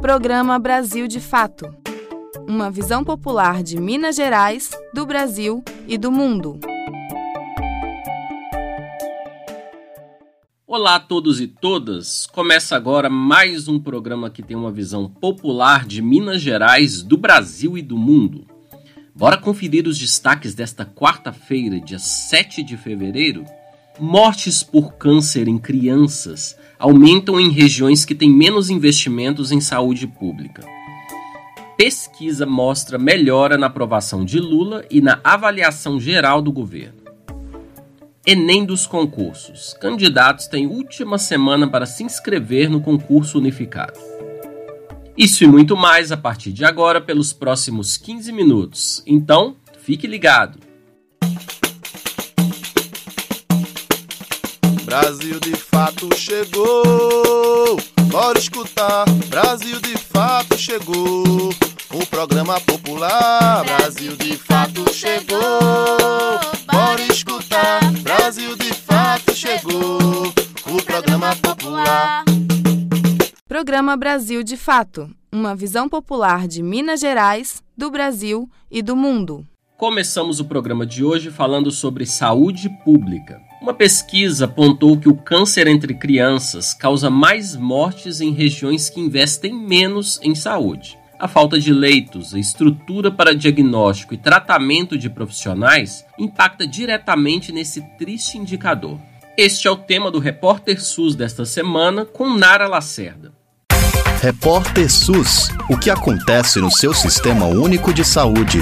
Programa Brasil de Fato Uma visão popular de Minas Gerais, do Brasil e do mundo. Olá a todos e todas! Começa agora mais um programa que tem uma visão popular de Minas Gerais, do Brasil e do mundo. Bora conferir os destaques desta quarta-feira, dia 7 de fevereiro? Mortes por câncer em crianças aumentam em regiões que têm menos investimentos em saúde pública. Pesquisa mostra melhora na aprovação de Lula e na avaliação geral do governo. Enem dos concursos. Candidatos têm última semana para se inscrever no concurso unificado. Isso e muito mais a partir de agora pelos próximos 15 minutos. Então, fique ligado. Brasil de fato chegou. Bora escutar. Brasil de fato chegou. O programa popular. Brasil de fato chegou. Bora escutar. Brasil de fato chegou. O programa popular. Programa Brasil de Fato uma visão popular de Minas Gerais, do Brasil e do mundo. Começamos o programa de hoje falando sobre saúde pública. Uma pesquisa apontou que o câncer entre crianças causa mais mortes em regiões que investem menos em saúde. A falta de leitos, a estrutura para diagnóstico e tratamento de profissionais impacta diretamente nesse triste indicador. Este é o tema do Repórter SUS desta semana com Nara Lacerda. Repórter SUS: O que acontece no seu sistema único de saúde?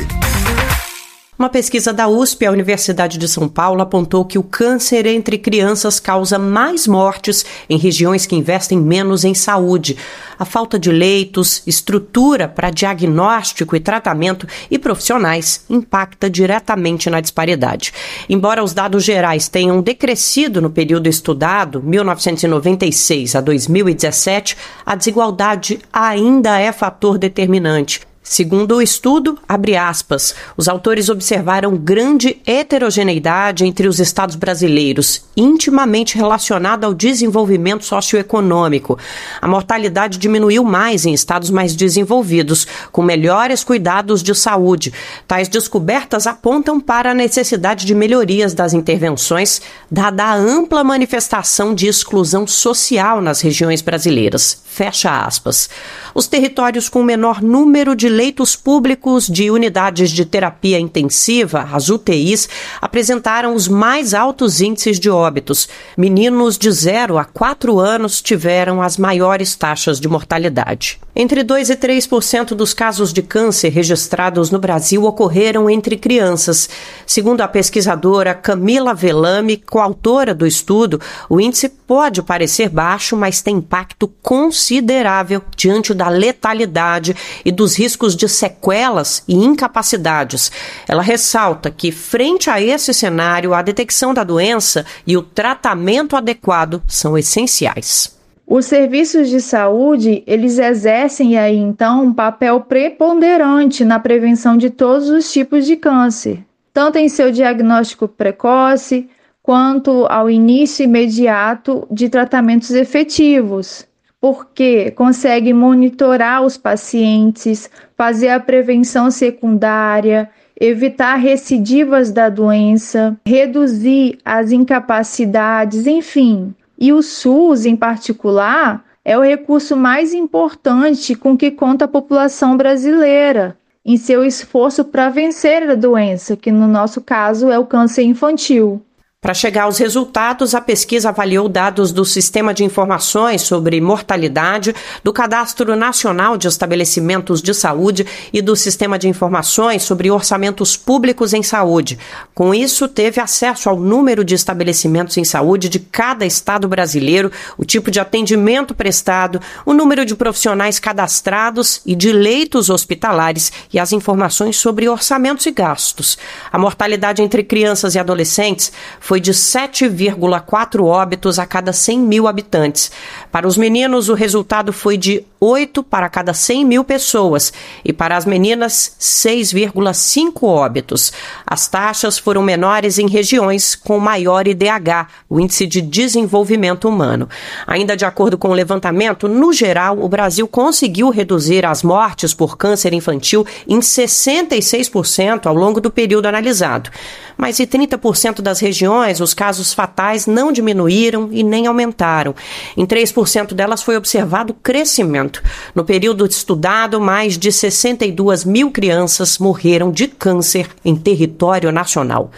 Uma pesquisa da USP, a Universidade de São Paulo, apontou que o câncer entre crianças causa mais mortes em regiões que investem menos em saúde. A falta de leitos, estrutura para diagnóstico e tratamento e profissionais impacta diretamente na disparidade. Embora os dados gerais tenham decrescido no período estudado, 1996 a 2017, a desigualdade ainda é fator determinante Segundo o estudo, aspas, os autores observaram grande heterogeneidade entre os estados brasileiros, intimamente relacionada ao desenvolvimento socioeconômico. A mortalidade diminuiu mais em estados mais desenvolvidos, com melhores cuidados de saúde. Tais descobertas apontam para a necessidade de melhorias das intervenções, dada a ampla manifestação de exclusão social nas regiões brasileiras. Fecha aspas. Os territórios com menor número de leitos públicos de unidades de terapia intensiva, as UTIs, apresentaram os mais altos índices de óbitos. Meninos de 0 a 4 anos tiveram as maiores taxas de mortalidade. Entre 2 e 3% dos casos de câncer registrados no Brasil ocorreram entre crianças. Segundo a pesquisadora Camila Velame, coautora do estudo, o índice pode parecer baixo, mas tem impacto considerável diante da letalidade e dos riscos de sequelas e incapacidades. Ela ressalta que, frente a esse cenário, a detecção da doença e o tratamento adequado são essenciais. Os serviços de saúde, eles exercem aí então um papel preponderante na prevenção de todos os tipos de câncer, tanto em seu diagnóstico precoce, quanto ao início imediato de tratamentos efetivos porque consegue monitorar os pacientes, fazer a prevenção secundária, evitar recidivas da doença, reduzir as incapacidades, enfim. E o SUS, em particular, é o recurso mais importante com que conta a população brasileira em seu esforço para vencer a doença, que no nosso caso é o câncer infantil. Para chegar aos resultados, a pesquisa avaliou dados do Sistema de Informações sobre Mortalidade, do Cadastro Nacional de Estabelecimentos de Saúde e do Sistema de Informações sobre Orçamentos Públicos em Saúde. Com isso, teve acesso ao número de estabelecimentos em saúde de cada estado brasileiro, o tipo de atendimento prestado, o número de profissionais cadastrados e de leitos hospitalares e as informações sobre orçamentos e gastos. A mortalidade entre crianças e adolescentes foi foi de 7,4 óbitos a cada 100 mil habitantes. Para os meninos, o resultado foi de 8 para cada 100 mil pessoas e para as meninas, 6,5 óbitos. As taxas foram menores em regiões com maior IDH, o Índice de Desenvolvimento Humano. Ainda de acordo com o levantamento, no geral, o Brasil conseguiu reduzir as mortes por câncer infantil em 66% ao longo do período analisado. Mas em 30% das regiões, os casos fatais não diminuíram e nem aumentaram. Em 3% delas foi observado crescimento. No período estudado, mais de 62 mil crianças morreram de câncer em território nacional.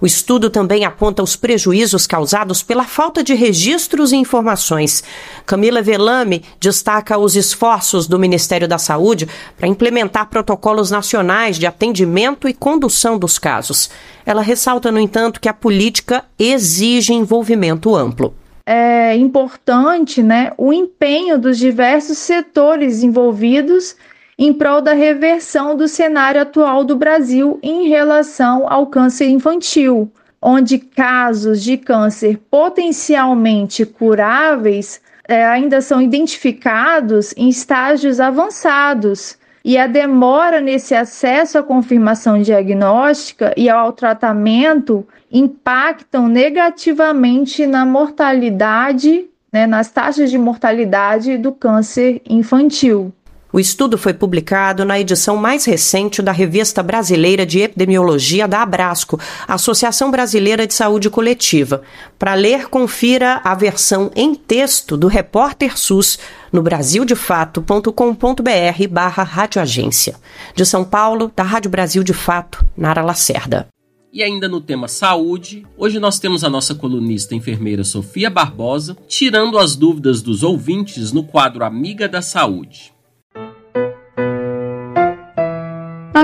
O estudo também aponta os prejuízos causados pela falta de registros e informações. Camila Velame destaca os esforços do Ministério da Saúde para implementar protocolos nacionais de atendimento e condução dos casos. Ela ressalta, no entanto, que a política exige envolvimento amplo é importante né, o empenho dos diversos setores envolvidos em prol da reversão do cenário atual do Brasil em relação ao câncer infantil, onde casos de câncer potencialmente curáveis é, ainda são identificados em estágios avançados. E a demora nesse acesso à confirmação diagnóstica e ao tratamento impactam negativamente na mortalidade, né, nas taxas de mortalidade do câncer infantil. O estudo foi publicado na edição mais recente da Revista Brasileira de Epidemiologia da Abrasco, Associação Brasileira de Saúde Coletiva. Para ler, confira a versão em texto do Repórter SUS no brasildefato.com.br barra radioagência. De São Paulo, da Rádio Brasil de Fato, Nara Lacerda. E ainda no tema saúde, hoje nós temos a nossa colunista enfermeira Sofia Barbosa tirando as dúvidas dos ouvintes no quadro Amiga da Saúde.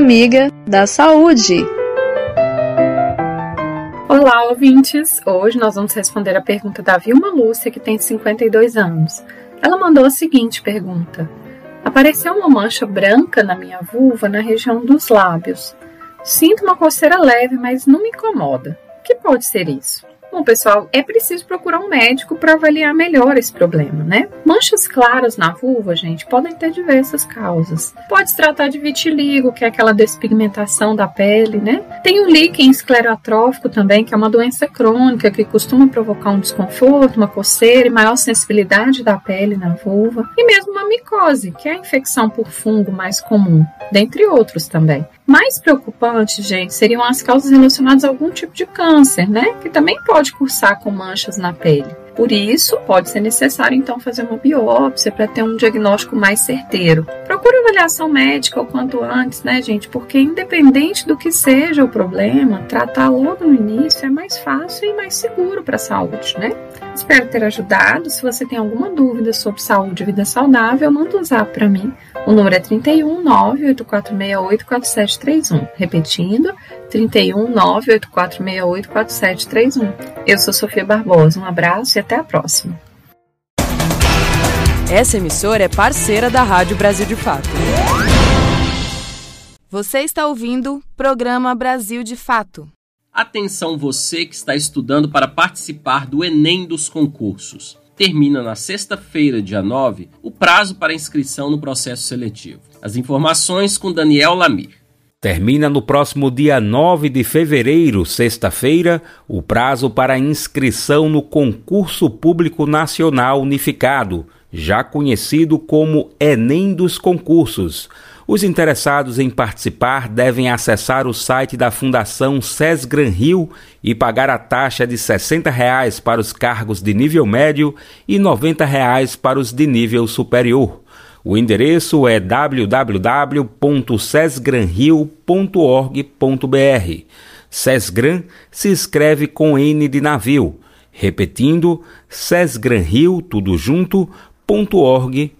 Amiga da saúde. Olá, ouvintes! Hoje nós vamos responder a pergunta da Vilma Lúcia, que tem 52 anos. Ela mandou a seguinte pergunta: Apareceu uma mancha branca na minha vulva na região dos lábios. Sinto uma coceira leve, mas não me incomoda. O que pode ser isso? Bom, pessoal, é preciso procurar um médico para avaliar melhor esse problema, né? Manchas claras na vulva, gente, podem ter diversas causas. Pode se tratar de vitiligo, que é aquela despigmentação da pele, né? Tem o líquen esclerotrófico também, que é uma doença crônica que costuma provocar um desconforto, uma coceira e maior sensibilidade da pele na vulva. E mesmo uma micose, que é a infecção por fungo mais comum, dentre outros também. Mais preocupante, gente, seriam as causas relacionadas a algum tipo de câncer, né? Que também pode cursar com manchas na pele. Por isso, pode ser necessário então fazer uma biópsia para ter um diagnóstico mais certeiro. Procure avaliação médica o quanto antes, né, gente? Porque independente do que seja o problema, tratar logo no início é mais fácil e mais seguro para a saúde, né? Espero ter ajudado. Se você tem alguma dúvida sobre saúde e vida saudável, manda um zap para mim. O número é 31 98468 4731. Repetindo, 31 98468 4731. Eu sou Sofia Barbosa. Um abraço e até a próxima. Essa emissora é parceira da Rádio Brasil de Fato. Você está ouvindo Programa Brasil de Fato. Atenção você que está estudando para participar do Enem dos concursos. Termina na sexta-feira, dia 9, o prazo para inscrição no processo seletivo. As informações com Daniel Lamir. Termina no próximo dia 9 de fevereiro, sexta-feira, o prazo para inscrição no Concurso Público Nacional Unificado, já conhecido como Enem dos Concursos. Os interessados em participar devem acessar o site da Fundação Sesgran Rio e pagar a taxa de 60 reais para os cargos de nível médio e 90 reais para os de nível superior. O endereço é www.sesgranrio.org.br. Sesgran se escreve com N de navio. Repetindo, sesgranrio, tudo junto, .org.br.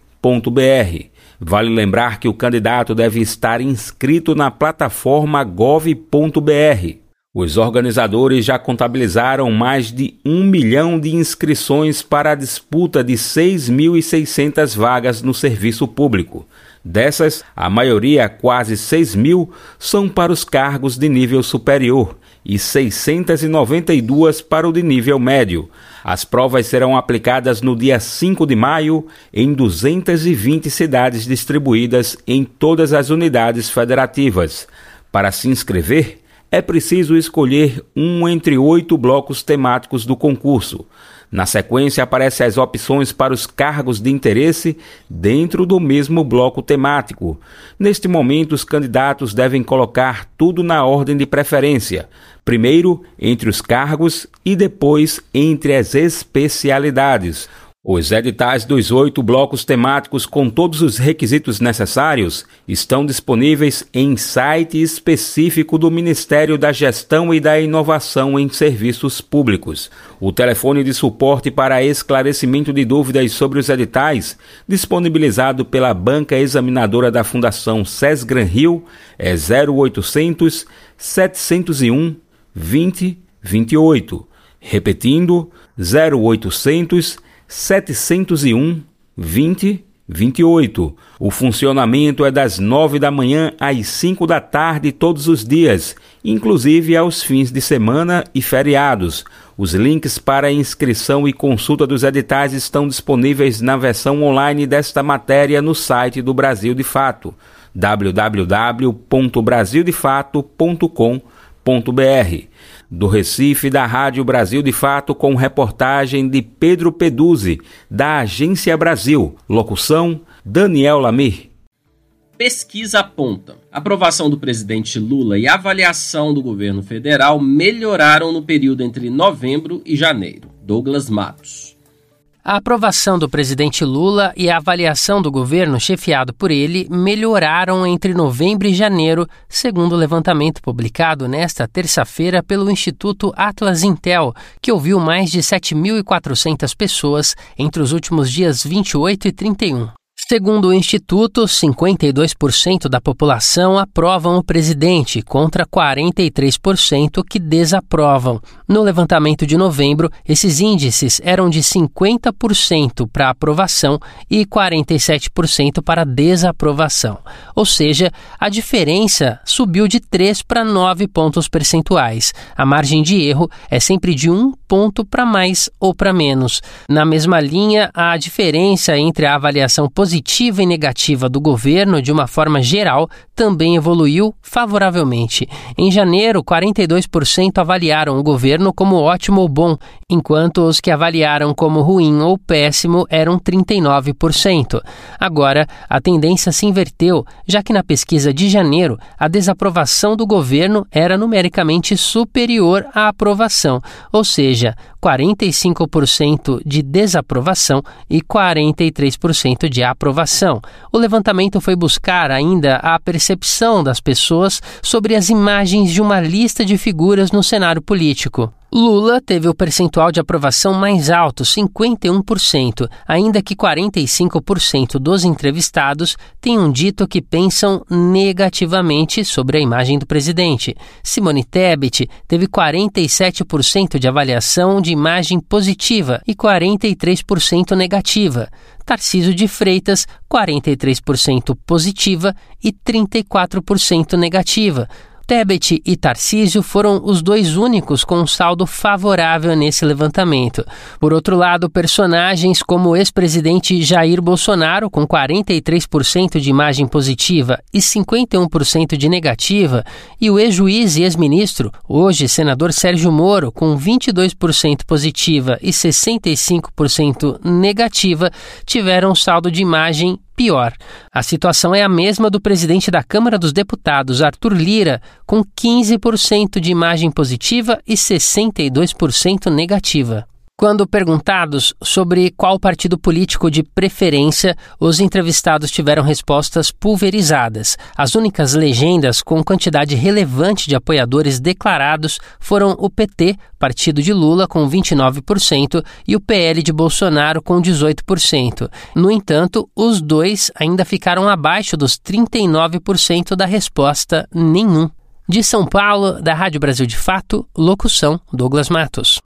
Vale lembrar que o candidato deve estar inscrito na plataforma gov.br. Os organizadores já contabilizaram mais de um milhão de inscrições para a disputa de 6.600 vagas no serviço público. Dessas, a maioria, quase 6 mil, são para os cargos de nível superior e 692 para o de nível médio. As provas serão aplicadas no dia 5 de maio em 220 cidades distribuídas em todas as unidades federativas. Para se inscrever, é preciso escolher um entre oito blocos temáticos do concurso. Na sequência, aparecem as opções para os cargos de interesse dentro do mesmo bloco temático. Neste momento, os candidatos devem colocar tudo na ordem de preferência. Primeiro, entre os cargos e depois entre as especialidades. Os editais dos oito blocos temáticos com todos os requisitos necessários estão disponíveis em site específico do Ministério da Gestão e da Inovação em Serviços Públicos. O telefone de suporte para esclarecimento de dúvidas sobre os editais, disponibilizado pela banca examinadora da Fundação Sesgran Rio, é 0800 701 2028. Repetindo, 0800 701 20 28. O funcionamento é das 9 da manhã às 5 da tarde todos os dias, inclusive aos fins de semana e feriados. Os links para inscrição e consulta dos editais estão disponíveis na versão online desta matéria no site do Brasil de Fato, www.brasildefato.com.br do Recife, da Rádio Brasil de Fato, com reportagem de Pedro Peduzzi, da Agência Brasil. Locução: Daniel Lamir. Pesquisa aponta: a aprovação do presidente Lula e avaliação do governo federal melhoraram no período entre novembro e janeiro. Douglas Matos. A aprovação do presidente Lula e a avaliação do governo chefiado por ele melhoraram entre novembro e janeiro, segundo o levantamento publicado nesta terça-feira pelo Instituto Atlas Intel, que ouviu mais de 7.400 pessoas entre os últimos dias 28 e 31. Segundo o Instituto, 52% da população aprovam o presidente, contra 43% que desaprovam. No levantamento de novembro, esses índices eram de 50% para aprovação e 47% para desaprovação. Ou seja, a diferença subiu de 3 para 9 pontos percentuais. A margem de erro é sempre de um ponto para mais ou para menos. Na mesma linha, a diferença entre a avaliação positiva e negativa do governo, de uma forma geral, também evoluiu favoravelmente. Em janeiro, 42% avaliaram o governo como ótimo ou bom, enquanto os que avaliaram como ruim ou péssimo eram 39%. Agora, a tendência se inverteu, já que na pesquisa de janeiro, a desaprovação do governo era numericamente superior à aprovação, ou seja, 45% de desaprovação e 43% de aprovação. O levantamento foi buscar ainda a percepção das pessoas sobre as imagens de uma lista de figuras no cenário político. Lula teve o percentual de aprovação mais alto, 51%, ainda que 45% dos entrevistados tenham dito que pensam negativamente sobre a imagem do presidente. Simone Tebet teve 47% de avaliação de imagem positiva e 43% negativa. Tarciso de Freitas, 43% positiva e 34% negativa. Tebet e Tarcísio foram os dois únicos com um saldo favorável nesse levantamento. Por outro lado, personagens como o ex-presidente Jair Bolsonaro, com 43% de imagem positiva e 51% de negativa, e o ex-juiz e ex-ministro, hoje senador Sérgio Moro, com 22% positiva e 65% negativa, tiveram um saldo de imagem pior. A situação é a mesma do presidente da Câmara dos Deputados, Arthur Lira, com 15% de imagem positiva e 62% negativa. Quando perguntados sobre qual partido político de preferência, os entrevistados tiveram respostas pulverizadas. As únicas legendas com quantidade relevante de apoiadores declarados foram o PT, partido de Lula, com 29%, e o PL de Bolsonaro, com 18%. No entanto, os dois ainda ficaram abaixo dos 39% da resposta nenhum. De São Paulo, da Rádio Brasil de Fato, locução Douglas Matos.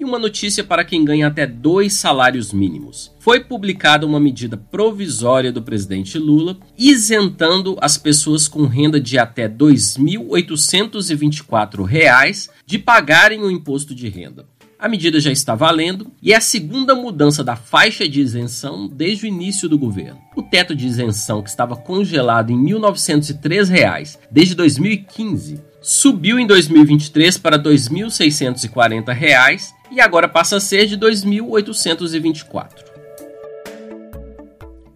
E uma notícia para quem ganha até dois salários mínimos. Foi publicada uma medida provisória do presidente Lula isentando as pessoas com renda de até R$ 2.824 de pagarem o imposto de renda. A medida já está valendo e é a segunda mudança da faixa de isenção desde o início do governo. O teto de isenção, que estava congelado em 1.903 reais desde 2015, subiu em 2023 para 2.640 reais e agora passa a ser de R$ 2.824.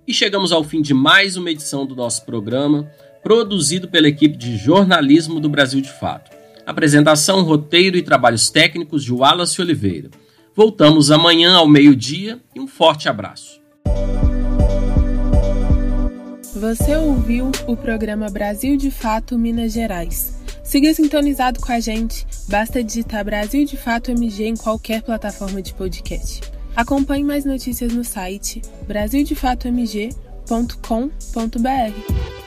E chegamos ao fim de mais uma edição do nosso programa, produzido pela equipe de jornalismo do Brasil de Fato. Apresentação, roteiro e trabalhos técnicos de Wallace Oliveira. Voltamos amanhã ao meio-dia e um forte abraço. Você ouviu o programa Brasil de Fato Minas Gerais. Siga sintonizado com a gente, basta digitar Brasil de Fato MG em qualquer plataforma de podcast. Acompanhe mais notícias no site brasildefatomg.com.br.